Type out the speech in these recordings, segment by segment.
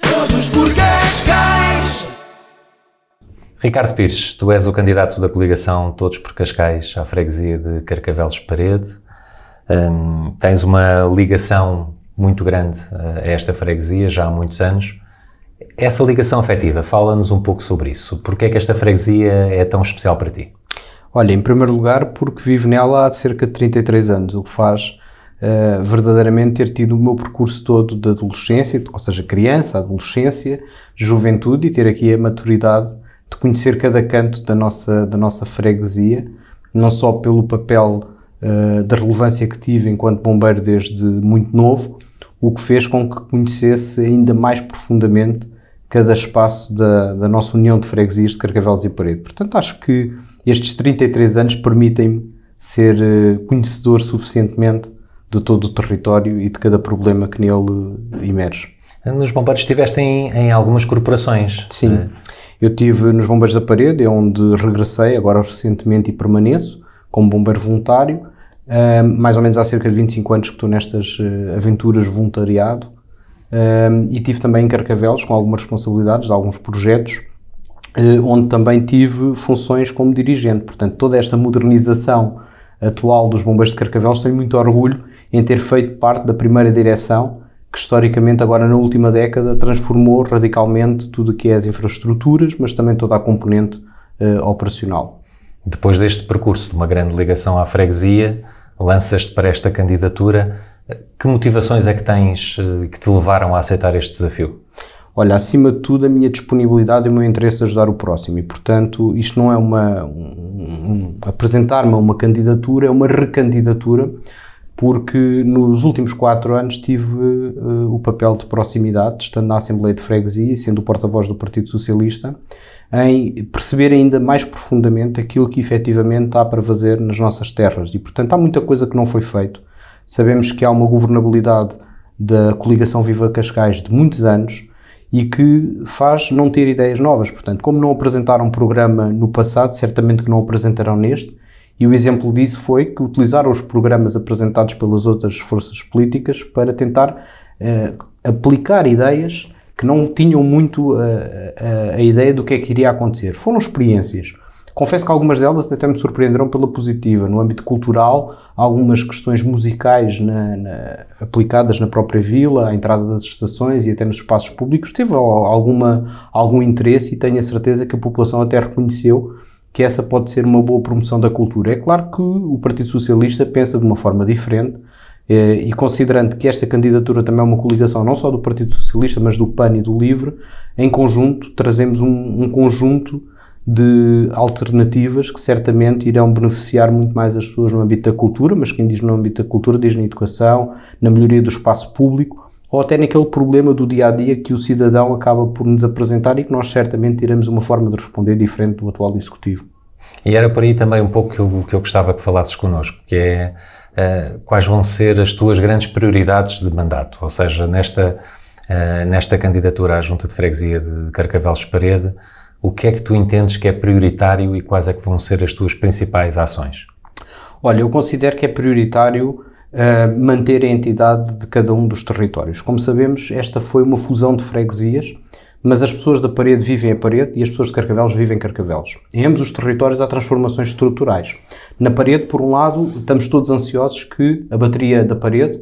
Todos por Cascais. Ricardo Pires, tu és o candidato da coligação Todos por Cascais à freguesia de Carcavelos Parede. Hum, tens uma ligação muito grande eh, a esta freguesia já há muitos anos. Essa ligação afetiva, fala-nos um pouco sobre isso. Porquê é que esta freguesia é tão especial para ti? Olha, em primeiro lugar, porque vivo nela há cerca de 33 anos, o que faz uh, verdadeiramente ter tido o meu percurso todo de adolescência, ou seja, criança, adolescência, juventude e ter aqui a maturidade de conhecer cada canto da nossa, da nossa freguesia, não só pelo papel uh, da relevância que tive enquanto bombeiro desde muito novo, o que fez com que conhecesse ainda mais profundamente cada espaço da, da nossa União de Freguesias de Carcavelos e Parede. Portanto, acho que estes 33 anos permitem-me ser uh, conhecedor suficientemente de todo o território e de cada problema que nele emerge. Nos bombeiros estiveste em, em algumas corporações. Sim. Uh, eu tive nos Bombeiros da Parede, é onde regressei agora recentemente e permaneço como bombeiro voluntário. Uh, mais ou menos há cerca de 25 anos que estou nestas uh, aventuras de voluntariado. Uh, e tive também em Carcavelos com algumas responsabilidades de alguns projetos, onde também tive funções como dirigente. Portanto, toda esta modernização atual dos Bombeiros de Carcavelos tenho muito orgulho em ter feito parte da primeira direção que historicamente agora na última década transformou radicalmente tudo o que é as infraestruturas, mas também toda a componente uh, operacional. Depois deste percurso de uma grande ligação à freguesia, lanças-te para esta candidatura. Que motivações é que tens uh, que te levaram a aceitar este desafio? Olha, acima de tudo, a minha disponibilidade e o meu interesse em ajudar o próximo. E, portanto, isto não é uma. Um, um, Apresentar-me a uma candidatura, é uma recandidatura porque nos últimos quatro anos tive uh, o papel de proximidade, estando na Assembleia de Freguesia e sendo o porta-voz do Partido Socialista, em perceber ainda mais profundamente aquilo que efetivamente há para fazer nas nossas terras. E, portanto, há muita coisa que não foi feito. Sabemos que há uma governabilidade da coligação Viva Cascais de muitos anos e que faz não ter ideias novas. Portanto, como não apresentaram um programa no passado, certamente que não apresentarão neste, e o exemplo disso foi que utilizaram os programas apresentados pelas outras forças políticas para tentar uh, aplicar ideias que não tinham muito uh, uh, a ideia do que é que iria acontecer. Foram experiências. Confesso que algumas delas até me surpreenderam pela positiva. No âmbito cultural, algumas questões musicais na, na, aplicadas na própria vila, à entrada das estações e até nos espaços públicos, teve alguma, algum interesse e tenho a certeza que a população até reconheceu que essa pode ser uma boa promoção da cultura. É claro que o Partido Socialista pensa de uma forma diferente eh, e considerando que esta candidatura também é uma coligação não só do Partido Socialista, mas do PAN e do LIVRE, em conjunto trazemos um, um conjunto de alternativas que certamente irão beneficiar muito mais as pessoas no âmbito da cultura, mas quem diz no âmbito da cultura diz na educação, na melhoria do espaço público ou até naquele problema do dia a dia que o cidadão acaba por nos apresentar e que nós certamente teremos uma forma de responder diferente do atual executivo. E era por aí também um pouco que eu, que eu gostava que falasses connosco, que é uh, quais vão ser as tuas grandes prioridades de mandato, ou seja, nesta, uh, nesta candidatura à Junta de Freguesia de Carcavelos Parede, o que é que tu entendes que é prioritário e quais é que vão ser as tuas principais ações? Olha, eu considero que é prioritário uh, manter a entidade de cada um dos territórios. Como sabemos, esta foi uma fusão de freguesias, mas as pessoas da parede vivem a parede e as pessoas de Carcavelos vivem em Carcavelos. Em ambos os territórios há transformações estruturais. Na parede, por um lado, estamos todos ansiosos que a bateria da parede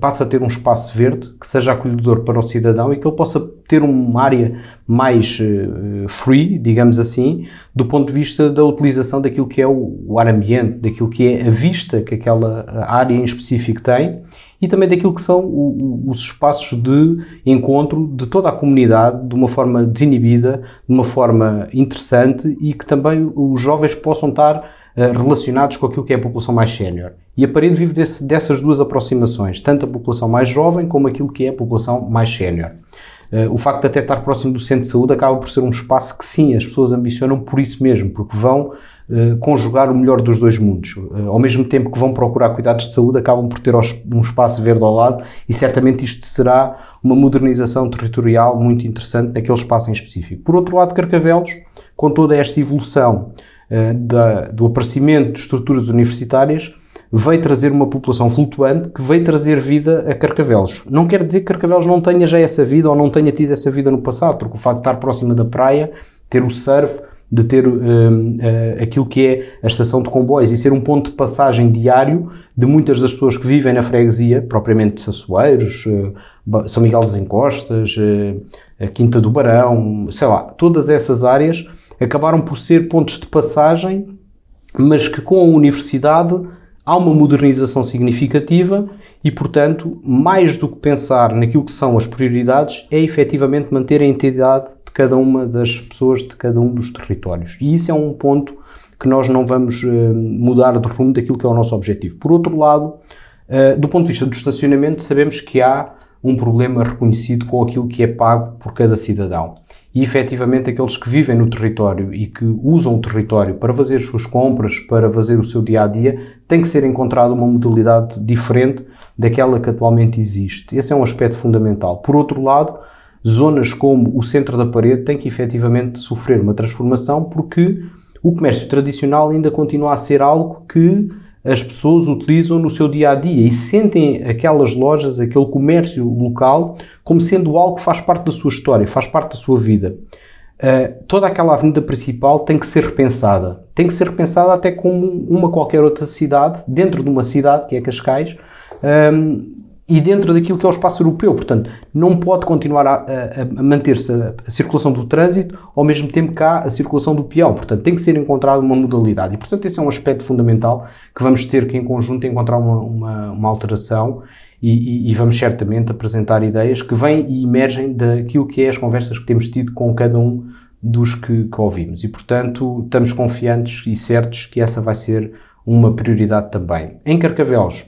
passa a ter um espaço verde que seja acolhedor para o cidadão e que ele possa ter uma área mais uh, free, digamos assim, do ponto de vista da utilização daquilo que é o, o, ar ambiente, daquilo que é a vista que aquela área em específico tem e também daquilo que são o, o, os espaços de encontro de toda a comunidade de uma forma desinibida, de uma forma interessante e que também os jovens possam estar relacionados com aquilo que é a população mais sénior. E a parede vive desse, dessas duas aproximações, tanto a população mais jovem como aquilo que é a população mais sénior. Uh, o facto de até estar próximo do centro de saúde acaba por ser um espaço que sim, as pessoas ambicionam por isso mesmo, porque vão uh, conjugar o melhor dos dois mundos. Ao mesmo tempo que vão procurar cuidados de saúde, acabam por ter um espaço verde ao lado e certamente isto será uma modernização territorial muito interessante naquele espaço em específico. Por outro lado, Carcavelos, com toda esta evolução da, do aparecimento de estruturas universitárias, veio trazer uma população flutuante que veio trazer vida a Carcavelos. Não quer dizer que Carcavelos não tenha já essa vida ou não tenha tido essa vida no passado, porque o facto de estar próxima da praia, ter o surf, de ter uh, uh, aquilo que é a estação de comboios e ser um ponto de passagem diário de muitas das pessoas que vivem na freguesia, propriamente de Sassueiros, uh, São Miguel das Encostas, a Quinta do Barão, sei lá, todas essas áreas acabaram por ser pontos de passagem, mas que com a universidade há uma modernização significativa e, portanto, mais do que pensar naquilo que são as prioridades, é efetivamente manter a entidade cada uma das pessoas de cada um dos territórios. E isso é um ponto que nós não vamos uh, mudar de rumo daquilo que é o nosso objetivo. Por outro lado, uh, do ponto de vista do estacionamento, sabemos que há um problema reconhecido com aquilo que é pago por cada cidadão. E efetivamente aqueles que vivem no território e que usam o território para fazer as suas compras, para fazer o seu dia a dia, tem que ser encontrada uma modalidade diferente daquela que atualmente existe. Esse é um aspecto fundamental. Por outro lado, zonas como o centro da parede têm que efetivamente sofrer uma transformação porque o comércio tradicional ainda continua a ser algo que as pessoas utilizam no seu dia a dia e sentem aquelas lojas, aquele comércio local, como sendo algo que faz parte da sua história, faz parte da sua vida. Uh, toda aquela avenida principal tem que ser repensada. Tem que ser repensada até como uma qualquer outra cidade, dentro de uma cidade que é Cascais, um, e dentro daquilo que é o espaço europeu. Portanto, não pode continuar a, a, a manter-se a, a, circulação do trânsito ao mesmo tempo que há a circulação do peão. Portanto, tem que ser encontrada uma modalidade. E, portanto, esse é um aspecto fundamental que vamos ter que, em conjunto, encontrar uma, uma, uma alteração e, e, e, vamos certamente apresentar ideias que vêm e emergem daquilo que é as conversas que temos tido com cada um dos que, que ouvimos. E, portanto, estamos confiantes e certos que essa vai ser uma prioridade também. Em Carcavelos,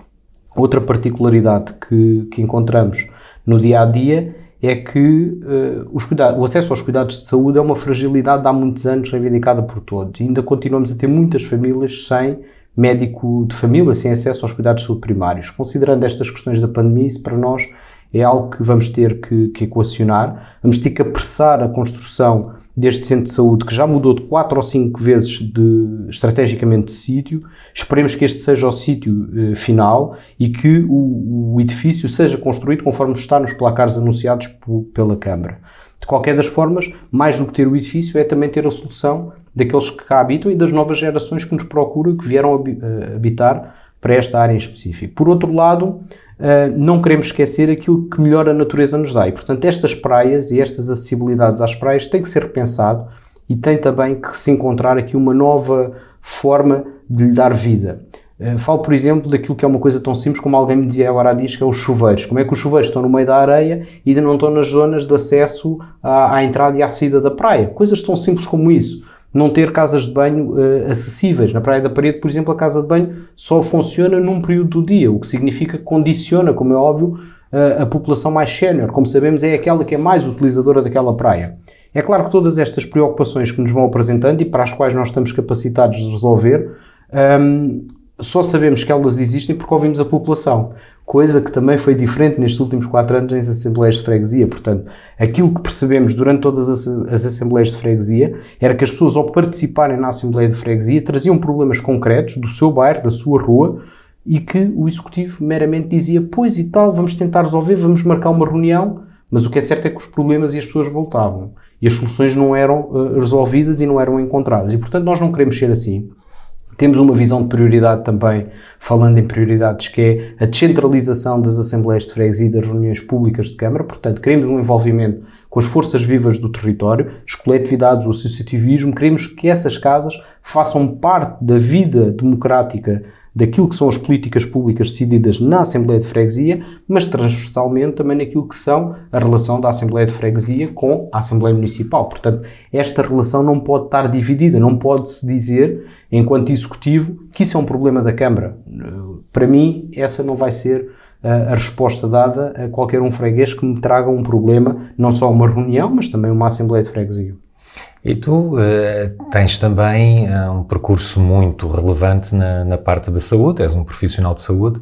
Outra particularidade que, que encontramos no dia a dia é que uh, os cuidados, o acesso aos cuidados de saúde é uma fragilidade de há muitos anos reivindicada por todos. E ainda continuamos a ter muitas famílias sem médico de família, sem acesso aos cuidados de saúde primários. Considerando estas questões da pandemia, isso para nós é algo que vamos ter que, que equacionar. Vamos ter que apressar a construção deste centro de saúde, que já mudou de 4 ou 5 vezes de, estrategicamente de sítio. Esperemos que este seja o sítio eh, final e que o, o, edifício seja construído conforme está nos placares anunciados pela Câmara. De qualquer das formas, mais do que ter o edifício, é também ter a solução daqueles que cá habitam e das novas gerações que nos procuram, que vieram eh, habitar para esta área em específico. Por outro lado, Uh, não queremos esquecer aquilo que melhor a natureza nos dá. E, portanto, estas praias e estas acessibilidades às praias têm que ser repensado e tem também que se encontrar aqui uma nova forma de lhe dar vida. Uh, falo, por exemplo, daquilo que é uma coisa tão simples como alguém me dizia agora diz que é os chuveiros. Como é que os chuveiros estão no meio da areia e ainda não estão nas zonas de acesso à, à entrada e à saída da praia? Coisas tão simples como isso não ter casas de banho uh, acessíveis. Na Praia da Parede, por exemplo, a casa de banho só funciona num período do dia, o que significa que condiciona, como é óbvio, uh, a população mais sénior. Como sabemos, é aquela que é mais utilizadora daquela praia. É claro que todas estas preocupações que nos vão apresentando e para as quais nós estamos capacitados de resolver, um, ehm, só sabemos que elas existem porque ouvimos a população coisa que também foi diferente nestes últimos quatro anos nas Assembleias de Freguesia. Portanto, aquilo que percebemos durante todas as, as Assembleias de Freguesia era que as pessoas, ao participarem na Assembleia de Freguesia, traziam problemas concretos do seu bairro, da sua rua, e que o Executivo meramente dizia: Pois e tal, vamos tentar resolver, vamos marcar uma reunião, mas o que é certo é que os problemas e as pessoas voltavam. E as soluções não eram uh, resolvidas e não eram encontradas. E, portanto, nós não queremos ser assim. Temos uma visão de prioridade também, falando em prioridades, que é a descentralização das assembleias de freguesia e das reuniões públicas de Câmara. Portanto, queremos um envolvimento com as forças vivas do território, as coletividades, o associativismo. Queremos que essas casas façam parte da vida democrática daquilo que são as políticas públicas decididas na Assembleia de Freguesia, mas transversalmente também naquilo que são a relação da Assembleia de Freguesia com a Assembleia Municipal. Portanto, esta relação não pode estar dividida, não pode-se dizer, enquanto Executivo, que isso é um problema da Câmara. Para mim, essa não vai ser a resposta dada a qualquer um freguês que me traga um problema, não só uma reunião, mas também uma Assembleia de Freguesia. E tu uh, tens também uh, um percurso muito relevante na, na, parte da saúde, és um profissional de saúde,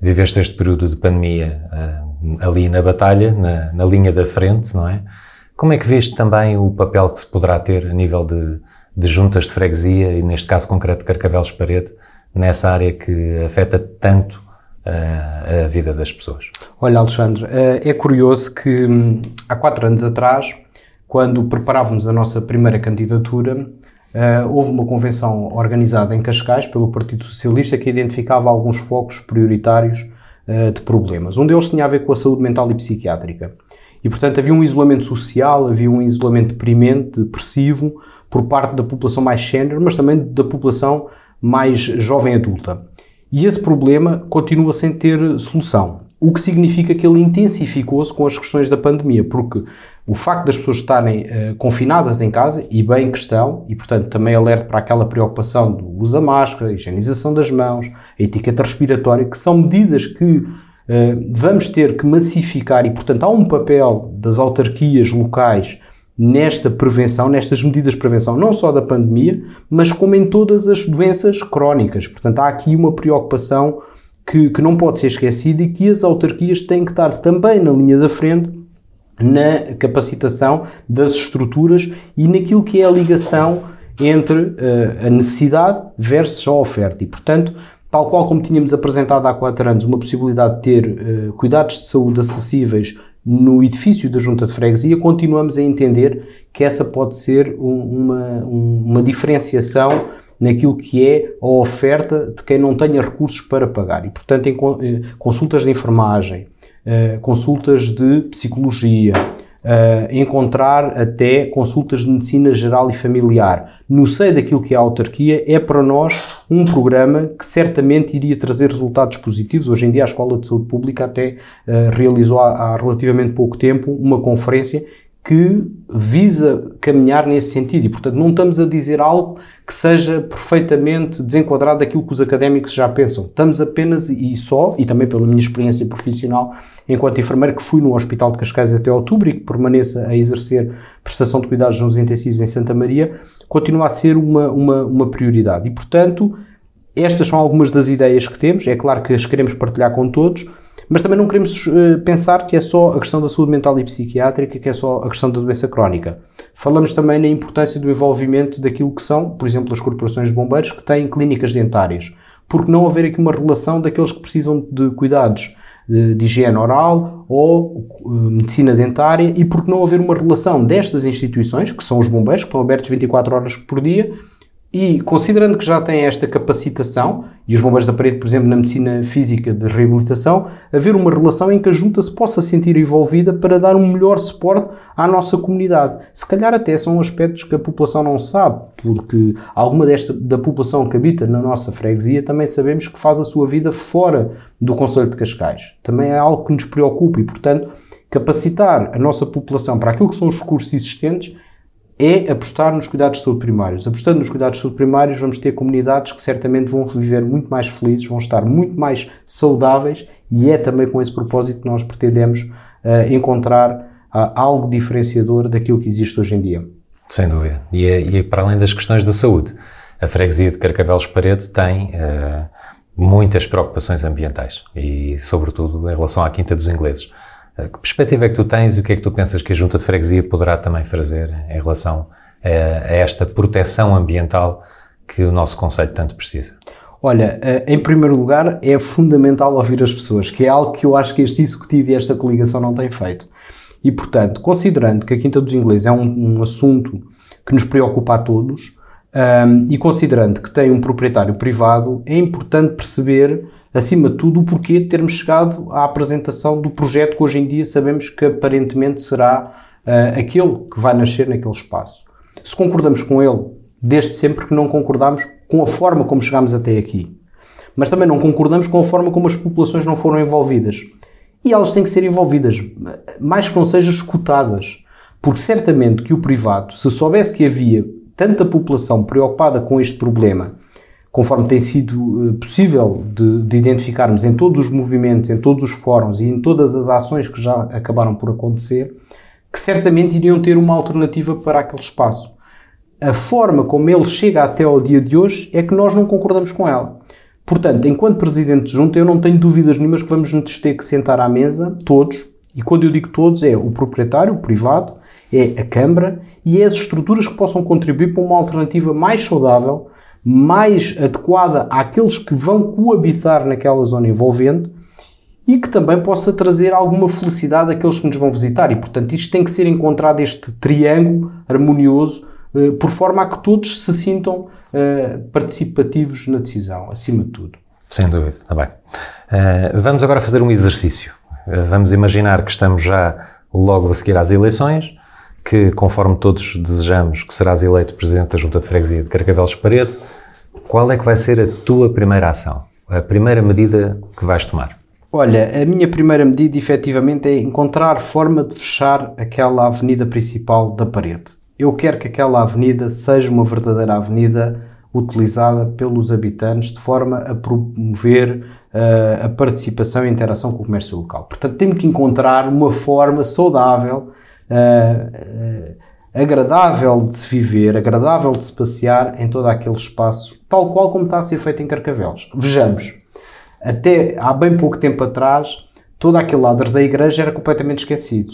viveste este período de pandemia uh, ali na batalha, na, na, linha da frente, não é? Como é que vês também o papel que se poderá ter a nível de, de juntas de freguesia, e neste caso concreto Carcavelos Parede, nessa área que afeta tanto a vida das pessoas. Olha, Alexandre, é curioso que um, há quatro anos atrás, quando preparávamos a nossa primeira candidatura, uh, houve uma convenção organizada em Cascais pelo Partido Socialista que identificava alguns focos prioritários de problemas. Um deles tinha a ver com a saúde mental e psiquiátrica. E, portanto, havia um isolamento social, havia um isolamento deprimente, depressivo, por parte da população mais sénior, mas também da população mais jovem adulta. E esse problema continua sem ter solução. O que significa que ele intensificou-se com as questões da pandemia, porque o facto das pessoas estarem uh, confinadas em casa, e bem que estão, e portanto também alerta para aquela preocupação do uso da máscara, a higienização das mãos, a etiqueta respiratória, que são medidas que uh, vamos ter que massificar, e portanto há um papel das autarquias locais nesta prevenção, nestas medidas de prevenção, não só da pandemia, mas como em todas as doenças crónicas. Portanto, há aqui uma preocupação que, que não pode ser esquecida e que as autarquias têm que estar também na linha da frente na capacitação das estruturas e naquilo que é a ligação entre uh, a necessidade versus a oferta. E, portanto, tal qual como tínhamos apresentado há quatro anos, uma possibilidade de ter uh, cuidados de saúde acessíveis no edifício da Junta de Freguesia, continuamos a entender que essa pode ser uma, uma diferenciação naquilo que é a oferta de quem não tenha recursos para pagar. E, portanto, em eh, consultas de enfermagem, eh, consultas de psicologia, uh, encontrar até consultas de medicina geral e familiar no seio daquilo que é a autarquia, é para nós um programa que certamente iria trazer resultados positivos. Hoje em dia, a Escola de Saúde Pública até realizou há relativamente pouco tempo uma conferência que visa caminhar nesse sentido e, portanto, não estamos a dizer algo que seja perfeitamente desenquadrado daquilo que os académicos já pensam. Estamos apenas e só, e também pela minha experiência profissional enquanto enfermeiro, que fui no Hospital de Cascais até outubro e que permaneça a exercer prestação de cuidados nos intensivos em Santa Maria, continua a ser uma, uma, uma prioridade. E, portanto, estas são algumas das ideias que temos. É claro que as queremos partilhar com todos mas também não queremos uh, pensar que é só a questão da saúde mental e psiquiátrica, que é só a questão da doença crónica. Falamos também na importância do envolvimento daquilo que são, por exemplo, as corporações de bombeiros que têm clínicas dentárias. Porque não haver aqui uma relação daqueles que precisam de cuidados de, de higiene oral ou uh, medicina dentária e porque não haver uma relação destas instituições, que são os bombeiros, que estão abertos 24 horas por dia, e considerando que já tem esta capacitação, e os bombeiros da parede, por exemplo, na medicina física de reabilitação, haver uma relação em que a junta se possa sentir envolvida para dar um melhor suporte à nossa comunidade. Se calhar até são aspectos que a população não sabe, porque alguma desta da população que habita na nossa freguesia também sabemos que faz a sua vida fora do Conselho de Cascais. Também é algo que nos preocupa e, portanto, capacitar a nossa população para aquilo que são os recursos existentes é apostar nos cuidados de saúde primários. Apostando nos cuidados de saúde primários, vamos ter comunidades que certamente vão viver muito mais felizes, vão estar muito mais saudáveis e é também com esse propósito que nós pretendemos uh, encontrar uh, algo diferenciador daquilo que existe hoje em dia. Sem dúvida. E, é, e é para além das questões da saúde, a freguesia de Carcavelos Parede tem uh, muitas preocupações ambientais e, sobretudo, em relação à Quinta dos Ingleses. Que perspectiva é que tu tens e o que é que tu pensas que a Junta de Freguesia poderá também fazer em relação a, a esta proteção ambiental que o nosso Conselho tanto precisa? Olha, eh, em primeiro lugar, é fundamental ouvir as pessoas, que é algo que eu acho que este Executivo e esta coligação não têm feito. E, portanto, considerando que a Quinta dos Ingleses é um, um assunto que nos preocupa a todos, um, e considerando que tem um proprietário privado, é importante perceber acima de tudo, o porquê de termos chegado à apresentação do projeto que hoje em dia sabemos que aparentemente será uh, aquele que vai nascer naquele espaço. Se concordamos com ele, desde sempre que não concordamos com a forma como chegámos até aqui. Mas também não concordamos com a forma como as populações não foram envolvidas. E elas têm que ser envolvidas, mais que não sejam escutadas. Porque certamente que o privado, se soubesse que havia tanta população preocupada com este problema conforme tem sido eh, possível de, de, identificarmos em todos os movimentos, em todos os fóruns e em todas as ações que já acabaram por acontecer, que certamente iriam ter uma alternativa para aquele espaço. A forma como ele chega até ao dia de hoje é que nós não concordamos com ela. Portanto, enquanto Presidente de Junta, eu não tenho dúvidas nenhumas que vamos nos ter que sentar à mesa, todos, e quando eu digo todos, é o proprietário, o privado, é a Câmara e é as estruturas que possam contribuir para uma alternativa mais saudável mais adequada àqueles que vão coabitar naquela zona envolvente e que também possa trazer alguma felicidade àqueles que nos vão visitar. E, portanto, isto tem que ser encontrado, este triângulo harmonioso, eh, por forma a que todos se sintam eh, participativos na decisão, acima de tudo. Sem dúvida, está bem. Uh, vamos agora fazer um exercício. Vamos imaginar que estamos já logo a seguir às eleições, que conforme todos desejamos que serás eleito Presidente da Junta de Freguesia de Carcavelos Parede, qual é que vai ser a tua primeira ação? A primeira medida que vais tomar? Olha, a minha primeira medida efetivamente é encontrar forma de fechar aquela avenida principal da parede. Eu quero que aquela avenida seja uma verdadeira avenida utilizada pelos habitantes de forma a promover uh, a participação e a interação com o comércio local. Portanto, temos que encontrar uma forma saudável, uh, agradável de se viver, agradável de se passear em todo aquele espaço, tal qual como está a ser feito em Carcavelos. Vejamos, até há bem pouco tempo atrás, todo aquele lado da igreja era completamente esquecido.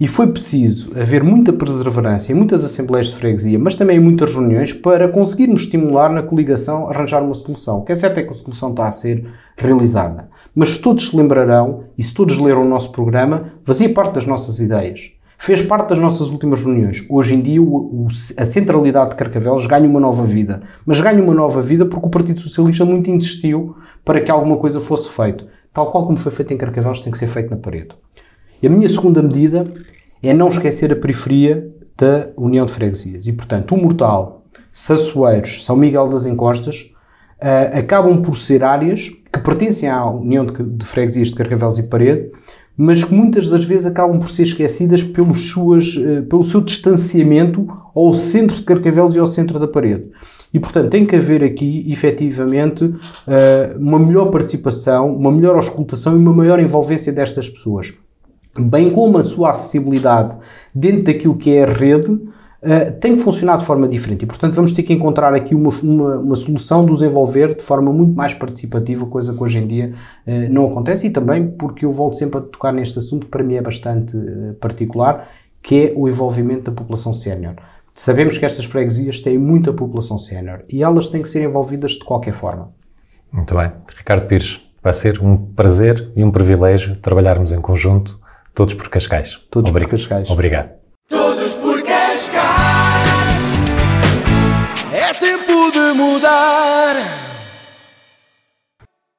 E foi preciso haver muita perseverança em muitas assembleias de freguesia, mas também em muitas reuniões, para conseguirmos estimular na coligação arranjar uma solução. O que é certo é que a solução está a ser realizada. Mas se todos se lembrarão, e se todos leram o nosso programa, fazia parte das nossas ideias. Fez parte das nossas últimas reuniões. Hoje em dia, o, o, a centralidade de Carcavelos ganha uma nova vida. Mas ganha uma nova vida porque o Partido Socialista muito insistiu para que alguma coisa fosse feito. Tal qual como foi feito em Carcavelos, tem que ser feito na parede. E a minha segunda medida é não esquecer a periferia da União de Freguesias. E, portanto, o Mortal, Sassueiros, São Miguel das Encostas, uh, acabam por ser áreas que pertencem à União de, de Freguesias de Carcavelos e Parede, mas que muitas das vezes acabam por ser esquecidas pelos suas, uh, pelo seu distanciamento ao centro de Carcavelos e ao centro da parede. E, portanto, tem que haver aqui, efetivamente, uh, uma melhor participação, uma melhor auscultação e uma maior envolvência destas pessoas bem como a sua acessibilidade dentro daquilo que é a rede, uh, tem que funcionar de forma diferente. E, portanto, vamos ter que encontrar aqui uma, uma, uma, solução de os envolver de forma muito mais participativa, coisa que hoje em dia uh, não acontece, e também porque eu volto sempre a tocar neste assunto que para mim é bastante uh, particular, que é o envolvimento da população sénior. Sabemos que estas freguesias têm muita população sénior e elas têm que ser envolvidas de qualquer forma. Muito bem. Ricardo Pires, vai ser um prazer e um privilégio trabalharmos em conjunto Todos por Cascais. Todos por Cascais. Obrigado. mudar.